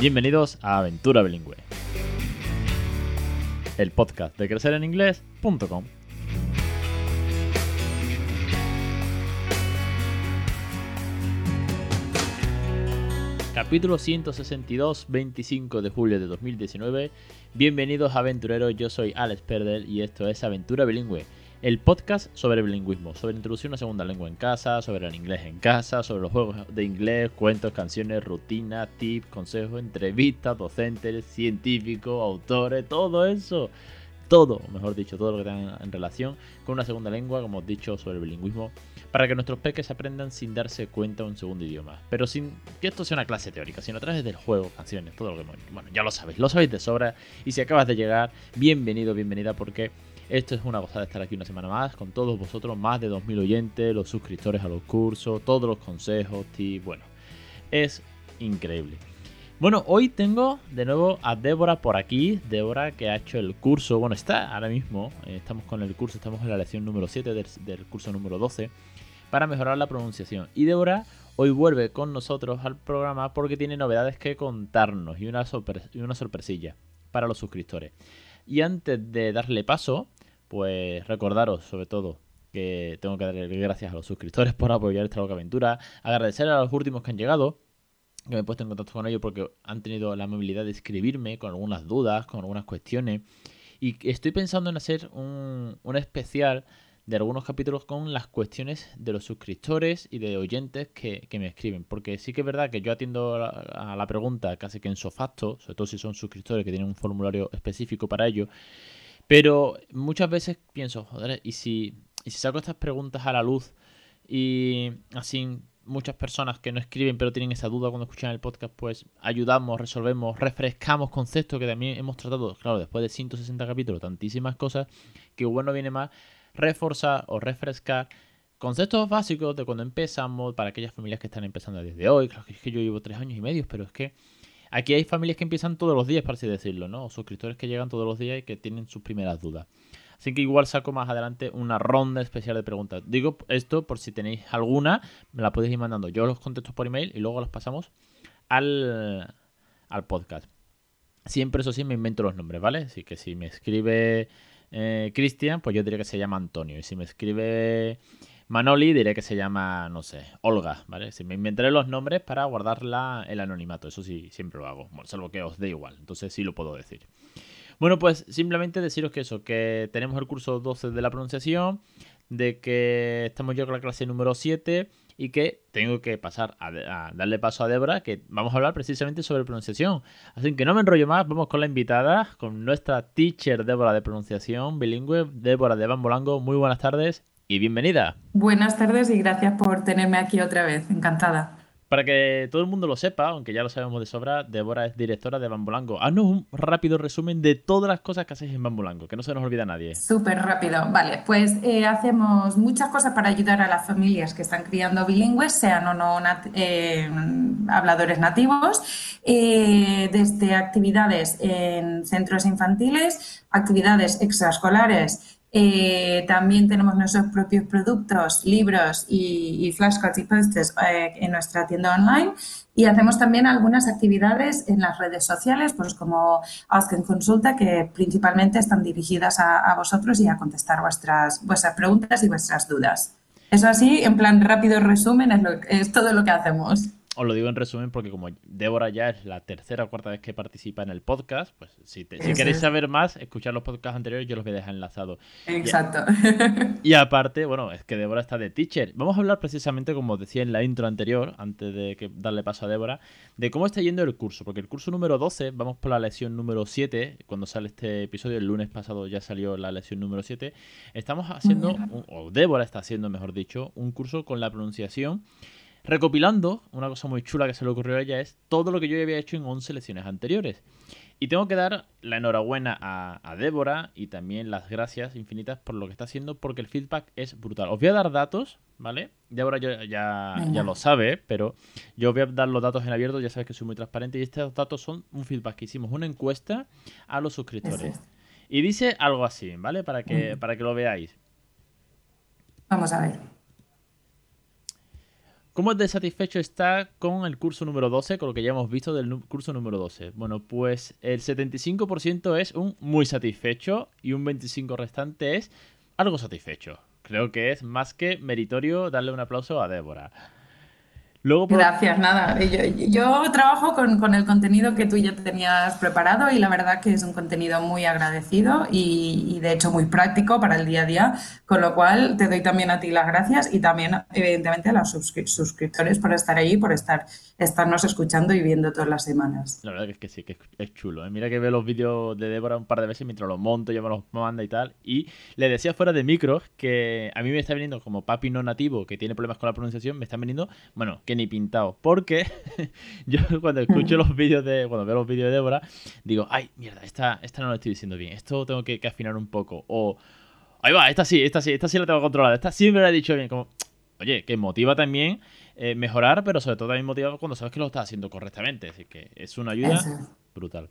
Bienvenidos a Aventura Bilingüe, el podcast de crecereninglés.com. Capítulo 162, 25 de julio de 2019. Bienvenidos aventureros, yo soy Alex Perdel y esto es Aventura Bilingüe el podcast sobre bilingüismo, sobre introducir una segunda lengua en casa, sobre el inglés en casa, sobre los juegos de inglés, cuentos, canciones, rutinas, tips, consejos, entrevistas, docentes, científicos, autores, todo eso. Todo, mejor dicho, todo lo que tenga en relación con una segunda lengua, como hemos dicho, sobre el bilingüismo, para que nuestros peques aprendan sin darse cuenta un segundo idioma. Pero sin que esto sea una clase teórica, sino a través del juego, canciones, todo lo que... Bueno, ya lo sabéis, lo sabéis de sobra. Y si acabas de llegar, bienvenido, bienvenida, porque esto es una gozada estar aquí una semana más con todos vosotros, más de 2.000 oyentes, los suscriptores a los cursos, todos los consejos, y bueno, es increíble. Bueno, hoy tengo de nuevo a Débora por aquí, Débora que ha hecho el curso, bueno, está ahora mismo, eh, estamos con el curso, estamos en la lección número 7 del, curso número 12, para mejorar la pronunciación. Y Débora hoy vuelve con nosotros al programa porque tiene novedades que contarnos y una sorpresilla para los suscriptores. Y antes de darle paso, pues recordaros sobre todo que tengo que darle gracias a los suscriptores por apoyar esta loca aventura, agradecer a los últimos que han llegado, que me he puesto en contacto con ellos porque han tenido la amabilidad de escribirme con algunas dudas, con algunas cuestiones, y estoy pensando en hacer un, especial de algunos capítulos con las cuestiones de los suscriptores y de oyentes que, me escriben. Porque sí que es verdad que yo atiendo a la, pregunta casi que en sofacto, sobre todo si son suscriptores que tienen un formulario específico para ello. Pero muchas veces pienso, joder, ¿y si, si saco estas preguntas a la luz y así muchas personas que no escriben pero tienen esa duda cuando escuchan el podcast, pues ayudamos, resolvemos, refrescamos conceptos que también hemos tratado, claro, después de 160 capítulos, tantísimas cosas, que bueno viene más reforzar o refrescar conceptos básicos de cuando empezamos para aquellas familias que están empezando desde hoy. Claro que es que yo llevo tres años y medio, pero es que Aquí hay familias que empiezan todos los días, por así decirlo, ¿no? O suscriptores que llegan todos los días y que tienen sus primeras dudas. Así que igual saco más adelante una ronda especial de preguntas. Digo esto por si tenéis alguna, me la podéis ir mandando. Yo los contesto por email y luego los pasamos al, al podcast. Siempre, eso sí, me invento los nombres, ¿vale? Así que si me escribe eh, Cristian, pues yo diría que se llama Antonio. Y si me escribe Manoli diré que se llama, no sé, Olga, ¿vale? Si me inventaré los nombres para guardarla el anonimato, eso sí, siempre lo hago, salvo que os dé igual, entonces sí lo puedo decir. Bueno, pues simplemente deciros que eso, que tenemos el curso 12 de la pronunciación, de que estamos ya con la clase número 7 y que tengo que pasar a, a, darle paso a Débora, que vamos a hablar precisamente sobre pronunciación. Así que no me enrollo más, vamos con la invitada, con nuestra teacher Débora de pronunciación bilingüe, Débora de Bambolango. Muy buenas tardes y bienvenida. Buenas tardes y gracias por tenerme aquí otra vez. Encantada. Para que todo el mundo lo sepa, aunque ya lo sabemos de sobra, Débora es directora de Bambolango. Haznos un rápido resumen de todas las cosas que hacéis en Bambolango, que no se nos olvida a nadie. Súper rápido. Vale, pues eh, hacemos muchas cosas para ayudar a las familias que están criando bilingües, sean o no eh, habladores nativos, eh, desde actividades en centros infantiles, actividades extraescolares eh, también tenemos nuestros propios productos, libros y, flashcards y posters eh, en nuestra tienda online y hacemos también algunas actividades en las redes sociales, pues como Ask en Consulta, que principalmente están dirigidas a, vosotros y a contestar vuestras, vuestras preguntas y vuestras dudas. Eso así, en plan rápido resumen, es, es todo lo que hacemos. Os lo digo en resumen porque como Débora ya es la tercera o cuarta vez que participa en el podcast, pues si, queréis saber más, escuchar los podcasts anteriores, yo los voy a dejar enlazados. Exacto. Y, aparte, bueno, es que Débora está de teacher. Vamos a hablar precisamente, como decía en la intro anterior, antes de que darle paso a Débora, de cómo está yendo el curso. Porque el curso número 12, vamos por la lección número 7, cuando sale este episodio, el lunes pasado ya salió la lección número 7. Estamos haciendo, o Débora está haciendo, mejor dicho, un curso con la pronunciación recopilando, una cosa muy chula que se le ocurrió a ella es todo lo que yo había hecho en 11 lecciones anteriores. Y tengo que dar la enhorabuena a, Débora y también las gracias infinitas por lo que está haciendo porque el feedback es brutal. Os voy a dar datos, ¿vale? Débora ya, ya, lo sabe, pero yo voy a dar los datos en abierto, ya sabes que soy muy transparente y estos datos son un feedback que hicimos, una encuesta a los suscriptores. Y dice algo así, ¿vale? Para que, para que lo veáis. Vamos a ver. ¿Cómo de satisfecho está con el curso número 12, con lo que ya hemos visto del curso número 12? Bueno, pues el 75% es un muy satisfecho y un 25% restante es algo satisfecho. Creo que es más que meritorio darle un aplauso a Débora. Gracias, nada. Yo, trabajo con, el contenido que tú ya tenías preparado y la verdad que es un contenido muy agradecido y, de hecho muy práctico para el día a día, con lo cual te doy también a ti las gracias y también evidentemente a los suscriptores por estar ahí, por estar estarnos escuchando y viendo todas las semanas. La verdad que es que sí, que es chulo. ¿eh? Mira que veo los vídeos de Débora un par de veces mientras los monto, yo me los manda y tal. Y le decía fuera de micros que a mí me está viniendo como papi no nativo que tiene problemas con la pronunciación, me están viniendo, bueno, que ni pintado. Porque yo cuando escucho los vídeos de, cuando veo los vídeos de Débora, digo, ay, mierda, esta, esta no lo estoy diciendo bien, esto tengo que, que afinar un poco. O, ahí va, esta sí, esta sí, esta sí la tengo controlada, esta siempre la he dicho bien, como oye, que motiva también eh, mejorar, pero sobre todo también motiva cuando sabes que lo estás haciendo correctamente. Así que es una ayuda brutal.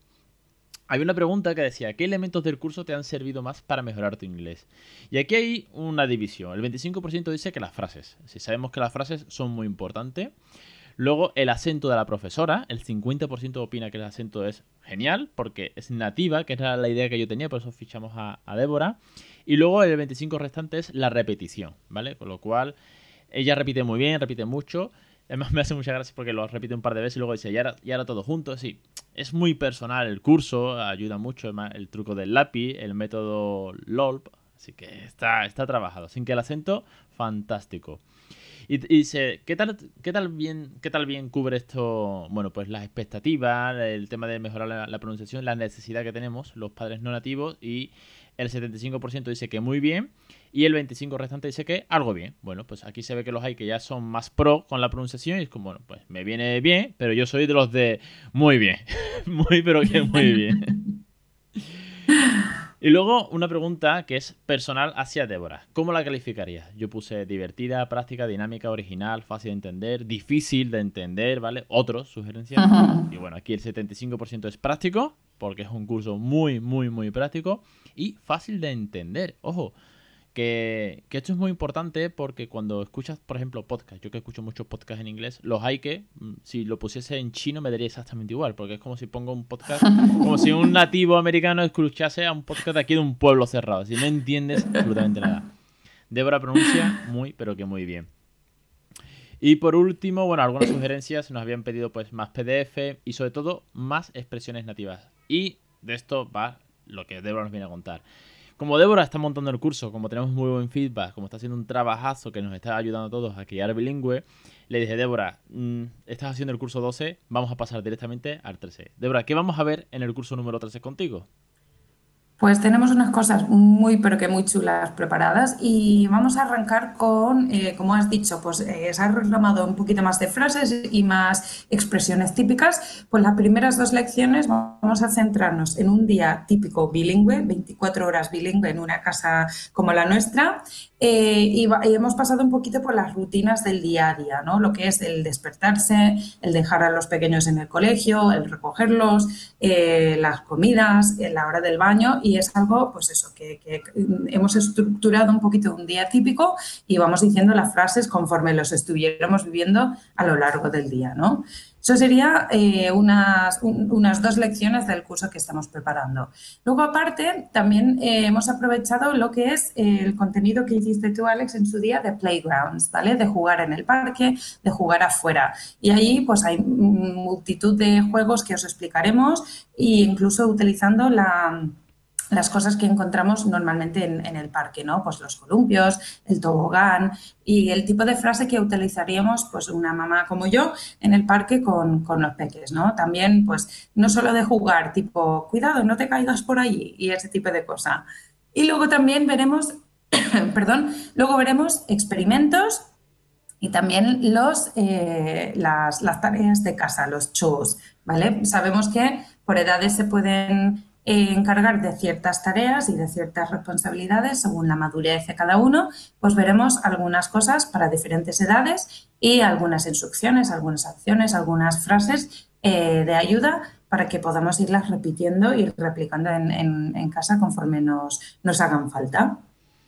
Hay una pregunta que decía, ¿qué elementos del curso te han servido más para mejorar tu inglés? Y aquí hay una división. El 25% dice que las frases. Si sabemos que las frases son muy importantes. Luego el acento de la profesora, el 50% opina que el acento es genial porque es nativa, que era la idea que yo tenía, por eso fichamos a, a Débora. Y luego el 25% restante es la repetición, ¿vale? Con lo cual ella repite muy bien, repite mucho. Además me hace mucha gracia porque lo repite un par de veces y luego dice, ya era, todo junto. Sí, es muy personal el curso, ayuda mucho el truco del lápiz, el método LOLP. Así que está, está trabajado. Sin que el acento, fantástico. Y, dice, ¿qué tal, qué, tal bien, ¿qué tal bien cubre esto? Bueno, pues las expectativas, el tema de mejorar la, la pronunciación, la necesidad que tenemos los padres no nativos y el 75% dice que muy bien y el 25% restante dice que algo bien. Bueno, pues aquí se ve que los hay que ya son más pro con la pronunciación y es como, bueno, pues me viene bien, pero yo soy de los de muy bien, muy pero que muy bien. Y luego una pregunta que es personal hacia Débora. ¿Cómo la calificarías? Yo puse divertida, práctica, dinámica, original, fácil de entender, difícil de entender, ¿vale? Otros sugerencias. Y bueno, aquí el 75% es práctico, porque es un curso muy, muy, muy práctico y fácil de entender. Ojo, que, esto es muy importante porque cuando escuchas, por ejemplo, podcast, yo que escucho muchos podcasts en inglés, los hay que, mm, si lo pusiese en chino me daría exactamente igual, porque es como si pongo un podcast, como si un nativo americano escuchase a un podcast aquí de un pueblo cerrado, si no entiendes absolutamente nada. Débora pronuncia muy, pero que muy bien. Y por último, bueno, algunas sugerencias nos habían pedido pues más PDF y sobre todo más expresiones nativas. Y de esto va lo que Débora nos viene a contar. Como Débora está montando el curso, como tenemos muy buen feedback, como está haciendo un trabajazo que nos está ayudando a todos a criar bilingüe, le dije, Débora, mm, estás haciendo el curso 12, vamos a pasar directamente al 13. Débora, ¿qué vamos a ver en el curso número 13 contigo? Pues tenemos unas cosas muy, pero que muy chulas preparadas y vamos a arrancar con, eh, como has dicho, pues eh, se ha reclamado un poquito más de frases y más expresiones típicas. Pues las primeras dos lecciones vamos a centrarnos en un día típico bilingüe, 24 horas bilingüe en una casa como la nuestra eh, y, hemos pasado un poquito por las rutinas del día a día, ¿no? Lo que es el despertarse, el dejar a los pequeños en el colegio, el recogerlos, eh, las comidas, la hora del baño y es algo, pues eso, que, que, hemos estructurado un poquito un día típico y vamos diciendo las frases conforme los estuviéramos viviendo a lo largo del día, ¿no? Eso sería eh, unas, unas, dos lecciones del curso que estamos preparando. Luego, aparte, también eh, hemos aprovechado lo que es el contenido que hiciste tú, Alex, en su día de playgrounds, ¿vale? De jugar en el parque, de jugar afuera. Y ahí, pues, hay multitud de juegos que os explicaremos e incluso utilizando la las cosas que encontramos normalmente en, el parque, ¿no? Pues los columpios, el tobogán y el tipo de frase que utilizaríamos, pues una mamá como yo, en el parque con, los peques, ¿no? También, pues, no solo de jugar, tipo, cuidado, no te caigas por allí y ese tipo de cosa. Y luego también veremos, perdón, luego veremos experimentos y también los, eh, las, tareas de casa, los chores, ¿vale? Sabemos que por edades se pueden encargar de ciertas tareas y de ciertas responsabilidades según la madurez de cada uno, pues veremos algunas cosas para diferentes edades y algunas instrucciones, algunas acciones, algunas frases eh, de ayuda para que podamos irlas repitiendo y replicando en, casa conforme nos, nos hagan falta.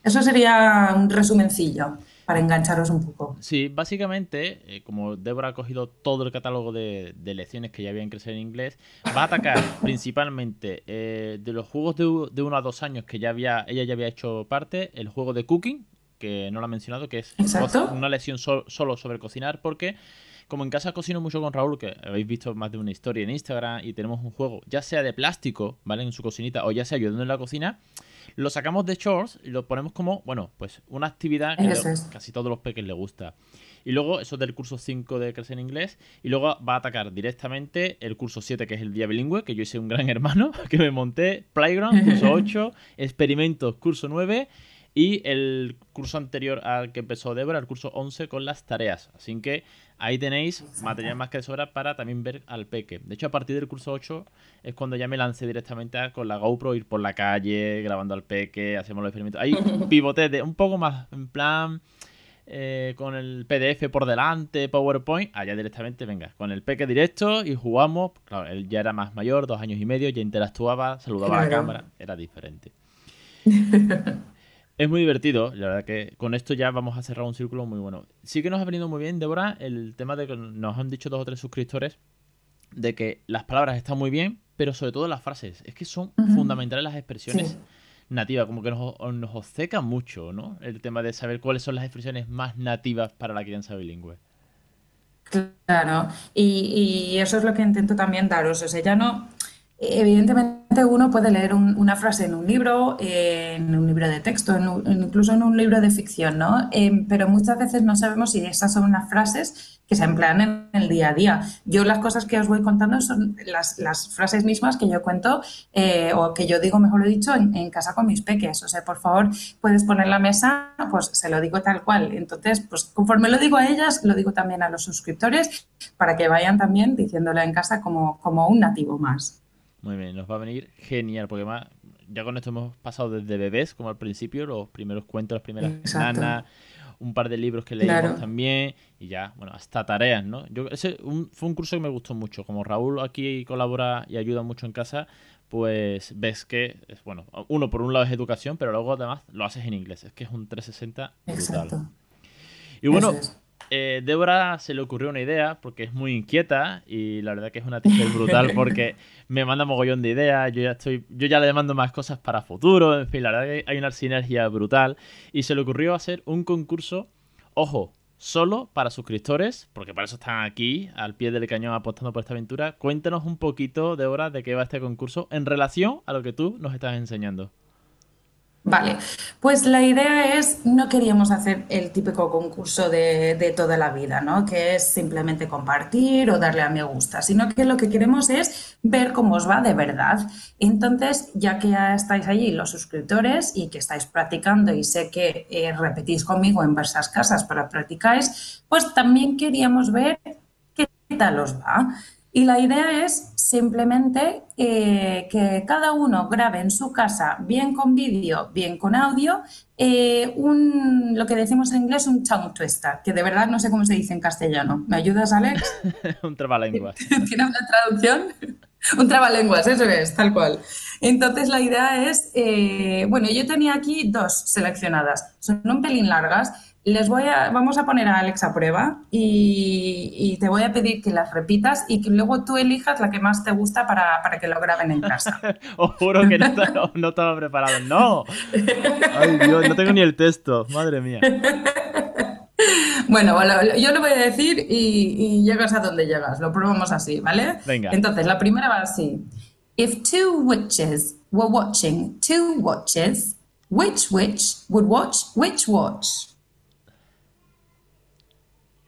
Eso sería un resumencillo. Para engancharos un poco. Sí, básicamente, eh, como Débora ha cogido todo el catálogo de, lecciones que ya había en Crecer en Inglés, va a atacar principalmente eh, de los juegos de, de, uno a dos años que ya había, ella ya había hecho parte, el juego de Cooking, que no lo ha mencionado, que es una lección solo sobre cocinar, porque como en casa cocino mucho con Raúl, que habéis visto más de una historia en Instagram y tenemos un juego, ya sea de plástico, ¿vale? En su cocinita, o ya sea ayudando en la cocina, lo sacamos de Chores y lo ponemos como, bueno, pues una actividad que casi todos los peques les gusta. Y luego eso del curso 5 de Crecer en Inglés. Y luego va a atacar directamente el curso 7, que es el día bilingüe, que yo hice un gran hermano, que me monté. Playground, curso 8. experimentos, curso 9 y el curso anterior al que empezó Débora, el curso 11 con las tareas. Así que ahí tenéis material más que de sobra para también ver al peque. De hecho, a partir del curso 8 es cuando ya me lancé directamente con la GoPro, ir por la calle, grabando al peque, hacemos los experimentos. Ahí pivoté de un poco más en plan... Eh, con el PDF por delante, PowerPoint, allá directamente, venga, con el peque directo y jugamos. Claro, él ya era más mayor, dos años y medio, ya interactuaba, saludaba a la cámara, era diferente. Es muy divertido, la verdad que con esto ya vamos a cerrar un círculo muy bueno. Sí que nos ha venido muy bien, Débora, el tema de que nos han dicho dos o tres suscriptores de que las palabras están muy bien, pero sobre todo las frases. Es que son fundamentales las expresiones nativas, como que nos, nos obceca mucho, ¿no? El tema de saber cuáles son las expresiones más nativas para la crianza bilingüe. Claro, y, y, eso es lo que intento también daros. O sea, ya no, Evidentemente uno puede leer una frase en un libro, en un libro de texto, incluso en un libro de ficción, ¿no? Em, pero muchas veces no sabemos si esas son unas frases que se emplean en el día a día. Yo las cosas que os voy contando son las, frases mismas que yo cuento eh, o que yo digo, mejor dicho, en, casa con mis peques. O sea, por favor, puedes poner la mesa, pues se lo digo tal cual. Entonces, pues conforme lo digo a ellas, lo digo también a los suscriptores para que vayan también diciéndolo en casa como un nativo más. Muy bien, nos va a venir genial, porque más, ya con esto hemos pasado desde bebés, como al principio, los primeros cuentos, las primeras nanas, un par de libros que leímos también, y ya, bueno, hasta tareas, ¿no? Yo, ese fue un curso que me gustó mucho. Como Raúl aquí colabora y ayuda mucho en casa, pues ves que, es, bueno, uno por un lado es educación, pero luego además lo haces en inglés. Es que es un 360 brutal. Y bueno, eh, Débora se le ocurrió una idea porque es muy inquieta y la verdad que es una teacher brutal porque me manda mogollón de ideas, yo ya estoy, yo ya le mando más cosas para futuro, en fin, la verdad que hay una sinergia brutal y se le ocurrió hacer un concurso, ojo, solo para suscriptores, porque para eso están aquí, al pie del cañón apostando por esta aventura. Cuéntanos un poquito, Débora, de qué va este concurso en relación a lo que tú nos estás enseñando. Vale, pues la idea es, no queríamos hacer el típico concurso de, toda la vida, ¿no? Que es simplemente compartir o darle a me gusta, sino que lo que queremos es ver cómo os va de verdad. Entonces, ya que ya estáis allí los suscriptores y que estáis practicando y sé que eh, repetís conmigo en versas casas para practicáis, pues también queríamos ver qué tal os va. Y la idea es simplemente eh, que cada uno grabe en su casa, bien con vídeo, bien con audio, eh, un, lo que decimos en inglés, un tongue twister, que de verdad no sé cómo se dice en castellano. ¿Me ayudas, Alex? un trabalenguas. ¿Tienes una traducción? un trabalenguas, eso es, tal cual. Entonces la idea es, eh, bueno, yo tenía aquí dos seleccionadas, son un pelín largas les voy a, vamos a poner a Alex a prueba y, te voy a pedir que las repitas y que luego tú elijas la que más te gusta para, que lo graben en casa. Os juro que no, estaba preparado. ¡No! Ay, Dios, no tengo ni el texto. Madre mía. Bueno, yo lo voy a decir y, y, llegas a donde llegas. Lo probamos así, ¿vale? Venga. Entonces, la primera va así. If two witches were watching two watches, which witch would watch which watch?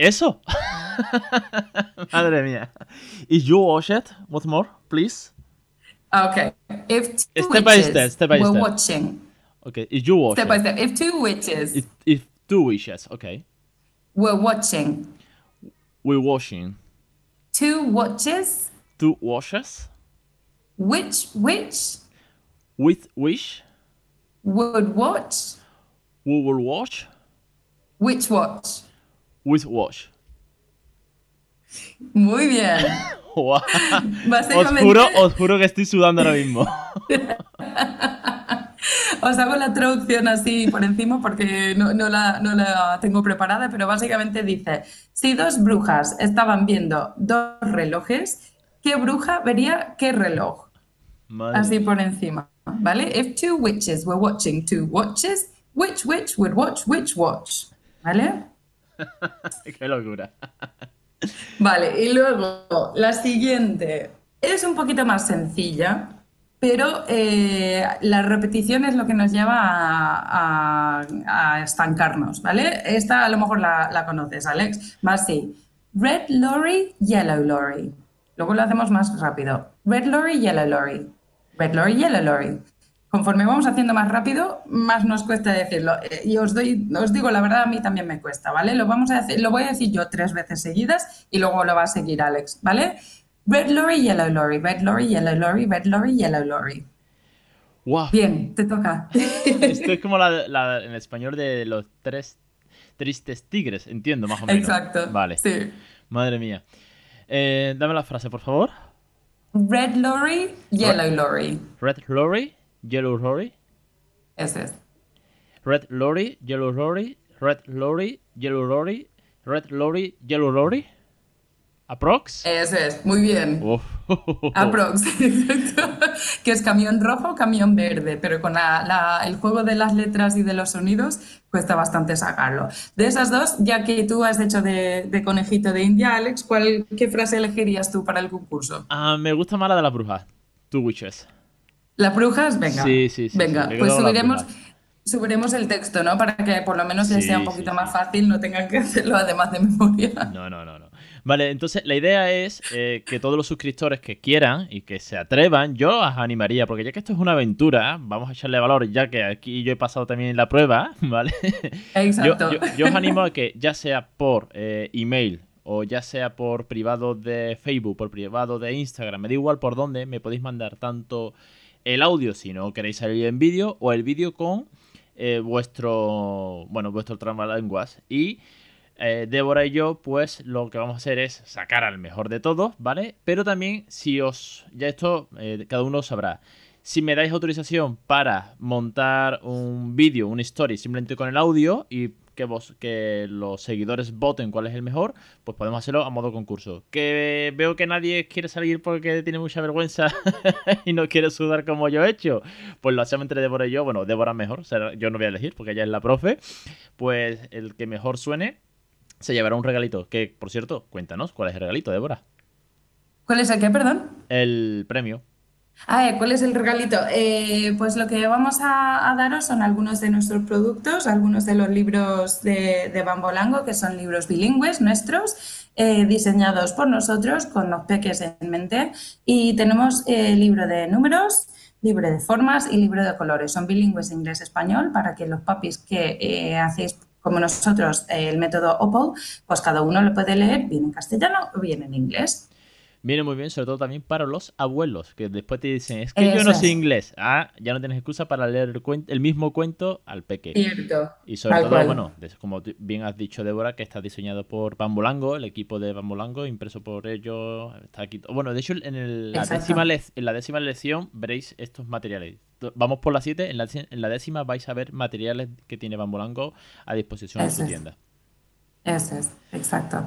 Eso. Madre mía. Is you watch it? What more, please? Okay. If two step by step, step by we're step. watching. Okay. Is you watch Step by step. If two witches. If, if two wishes. Okay. We're watching. We're watching. Two watches. Two washes. Which which? With which? Would watch. We will watch. Which watch? With wash. Muy bien. os, juro, os juro que estoy sudando ahora mismo. Os hago la traducción así por encima porque no, no la, no la tengo preparada, pero básicamente dice, si dos brujas estaban viendo dos relojes, ¿qué bruja vería qué reloj? Madre Así por encima, ¿vale? If two witches were watching two watches, which witch would watch which watch? ¿Vale? Qué locura. Vale, y luego la siguiente es un poquito más sencilla, pero eh, la repetición es lo que nos lleva a, estancarnos, ¿vale? Esta a lo mejor la, conoces, Alex. Va así. Red lorry, yellow lorry. Luego lo hacemos más rápido. Red lorry, yellow lorry. Red lorry, yellow lorry. Conforme vamos haciendo más rápido, más nos cuesta decirlo. Eh, Y os doy, os digo la verdad, a mí también me cuesta, ¿vale? Lo vamos a decir, lo voy a decir yo tres veces seguidas y luego lo va a seguir Alex, ¿vale? Red lorry, yellow lorry, red lorry, yellow lorry, red lorry, yellow lorry. Wow. Bien, te toca. Esto es como la, la- en español de los tres tristes tigres, entiendo más o menos. Exacto. Vale. Sí. Madre mía. Eh, dame la frase, por favor. Red lorry, yellow lorry. Red lorry, yellow lorry. Ese es. Red lorry, yellow lorry. Red lorry, yellow lorry. Red lorry, yellow lorry. Aprox. Ese es. Muy bien. Aprox, exacto. Que es camión rojo, camión verde, pero con la- la- el juego de las letras y de los sonidos cuesta bastante sacarlo. De esas dos, ya que tú has hecho de, de conejito de India, Alex, ¿cuál, ¿qué frase elegirías tú para el concurso? Ah, me gusta más la de las brujas. Two witches. ¿Las brujas? Venga. Sí, sí, sí, Venga, sí, pues subiremos, subiremos el texto, ¿no? Para que por lo menos Sí, sea un poquito sí. más fácil, no tengan que hacerlo además de memoria. No, no, no, no. Vale, entonces la idea es eh, que todos los suscriptores que quieran y que se atrevan, yo os animaría, porque ya que esto es una aventura, vamos a echarle valor, ya que aquí yo he pasado también la prueba, ¿vale? Yo, Exacto. yo- yo os animo a que ya sea por eh, email o ya sea por privado de Facebook, por privado de Instagram, me da igual por dónde, me podéis mandar tanto el audio si no queréis salir en vídeo o el vídeo con eh, vuestro, bueno, vuestro y eh, Débora y yo, pues lo que vamos a hacer es sacar al mejor de todos, ¿vale? Pero también, si os. Ya esto, eh, cada uno sabrá. Si me dais autorización para montar un vídeo, una story, simplemente con el audio y que, vos, que los seguidores voten cuál es el mejor, pues podemos hacerlo a modo concurso. Que veo que nadie quiere salir porque tiene mucha vergüenza y no quiere sudar como yo he hecho. Pues lo hacemos entre Débora y yo. Bueno, Débora mejor, o sea, yo no voy a elegir porque ella es la profe. Pues el que mejor suene se llevará un regalito. Que, por cierto, cuéntanos cuál es el regalito, Débora. ¿Cuál es el qué, perdón? El premio. ¿Cuál es el regalito? Eh, pues lo que vamos a, daros son algunos de nuestros productos, algunos de los libros de, Bambolango, que son libros bilingües nuestros, eh, diseñados por nosotros con los peques en mente. Y tenemos eh, libro de números, libro de formas y libro de colores. Son bilingües inglés-español para que los papis que eh, hacéis como nosotros el método OPOL, pues cada uno lo puede leer bien en castellano o bien en inglés. Viene muy bien, sobre todo también para los abuelos, que después te dicen, es que yo Eso no es. sé inglés. Ah, ya no tienes excusa para leer el, cuen- el mismo cuento al peque. Cierto. Y sobre Tal todo, cual. bueno, como bien has dicho, Débora, que está diseñado por Bambolango, el equipo de Bambolango, impreso por ellos. Está aquí. Bueno, de hecho, en, el- la décima en la décima lección veréis estos materiales. Vamos por la 7, en la, en la décima vais a ver materiales que tiene Bambolango a disposición en Eso su es. tienda. Eso es, exacto.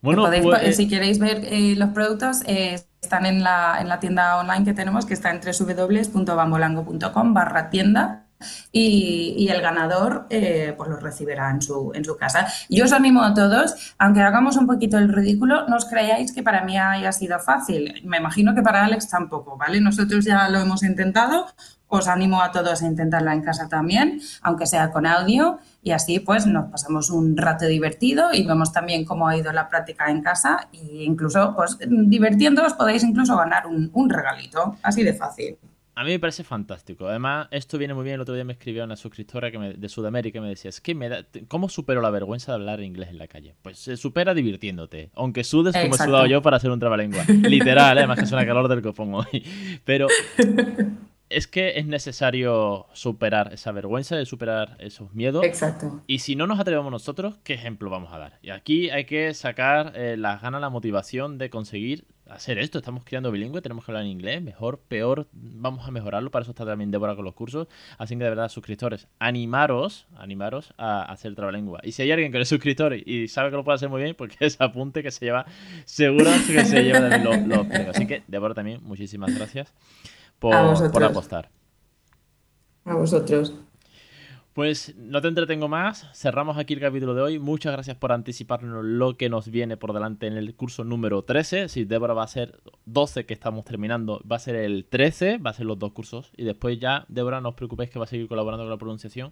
Bueno, Que podéis- pues, eh, si queréis ver eh, los productos, eh, están en la, en la tienda online que tenemos, que está en www.bambolango.com barra tienda. Y, el ganador eh, pues lo recibirá en su, en su casa. Yo os animo a todos, aunque hagamos un poquito el ridículo, no os creáis que para mí haya sido fácil. Me imagino que para Alex tampoco, ¿vale? Nosotros ya lo hemos intentado, os animo a todos a intentarla en casa también, aunque sea con audio, y así pues nos pasamos un rato divertido y vemos también cómo ha ido la práctica en casa e incluso pues divirtiéndoos podéis incluso ganar un, un regalito, así de fácil. A mí me parece fantástico. Además, esto viene muy bien. El otro día me escribió una suscriptora que me- de Sudamérica y me decía, es que me da, ¿cómo supero la vergüenza de hablar inglés en la calle? Pues se supera divirtiéndote. Aunque sudes como he sudado yo para hacer un trabalengua. Literal, ¿eh? además que es una calor del copón hoy. Pero es que es necesario superar esa vergüenza, de superar esos miedos. Exacto. Y si no nos atrevemos nosotros, ¿qué ejemplo vamos a dar? Y aquí hay que sacar eh, las ganas, la motivación de conseguir hacer esto. Estamos criando bilingüe, tenemos que hablar en inglés, mejor, peor, vamos a mejorarlo. Para eso está también Débora con los cursos. Así que de verdad, suscriptores, animaros, animaros a hacer trabalengua. Y si hay alguien que es suscriptor y sabe que lo puede hacer muy bien, porque es apunte que se lleva, seguro que se lleva los, los Así que, Débora, también, muchísimas gracias por, por apostar. A vosotros. Pues no te entretengo más, cerramos aquí el capítulo de hoy. Muchas gracias por anticiparnos lo que nos viene por delante en el curso número 13. Si Débora va a ser 12 que estamos terminando, va a ser el 13, va a ser los dos cursos. Y después ya, Débora, no os preocupéis que va a seguir colaborando con la pronunciación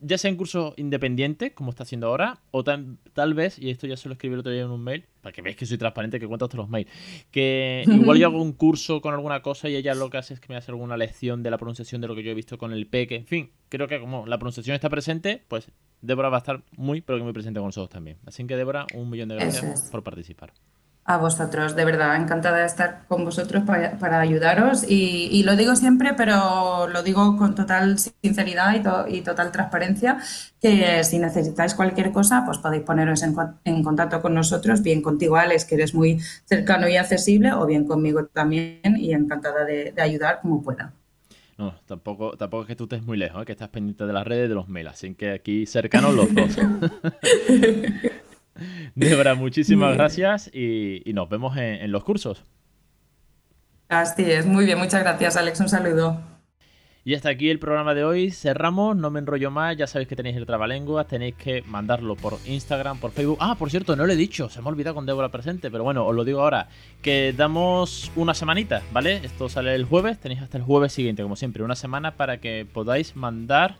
ya sea en curso independiente, como está haciendo ahora, o tal, vez, y esto ya se lo escribí el otro día en un mail, para que veáis que soy transparente, que cuento todos los mails, que igual yo hago un curso con alguna cosa y ella lo que hace es que me hace alguna lección de la pronunciación de lo que yo he visto con el peque, en fin, creo que como la pronunciación está presente, pues Débora va a estar muy, pero que muy presente con nosotros también. Así que Débora, un millón de gracias por participar a vosotros, de verdad, encantada de estar con vosotros para, ayudaros y, lo digo siempre, pero lo digo con total sinceridad y, total transparencia, que si necesitáis cualquier cosa, pues podéis poneros en, contacto con nosotros, bien contigo Alex, que eres muy cercano y accesible, o bien conmigo también y encantada de, ayudar como pueda. No, tampoco, tampoco es que tú estés muy lejos, ¿eh? que estás pendiente de las redes de los mails, así que aquí cercanos los dos. Débora, muchísimas gracias y, nos vemos en, los cursos. Así es, muy bien, muchas gracias Alex, un saludo. Y hasta aquí el programa de hoy. Cerramos, no me enrollo más. Ya sabéis que tenéis el trabalenguas. Tenéis que mandarlo por Instagram, por Facebook. Ah, por cierto, no lo he dicho. Se me ha olvidado con Débora presente. Pero bueno, os lo digo ahora. Que damos una semanita, ¿vale? Esto sale el jueves. Tenéis hasta el jueves siguiente, como siempre. Una semana para que podáis mandar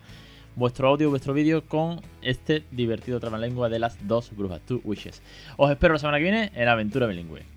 vuestro audio, vuestro vídeo con este divertido trabalengua de las dos brujas, Two Wishes. Os espero la semana que viene en Aventura Bilingüe.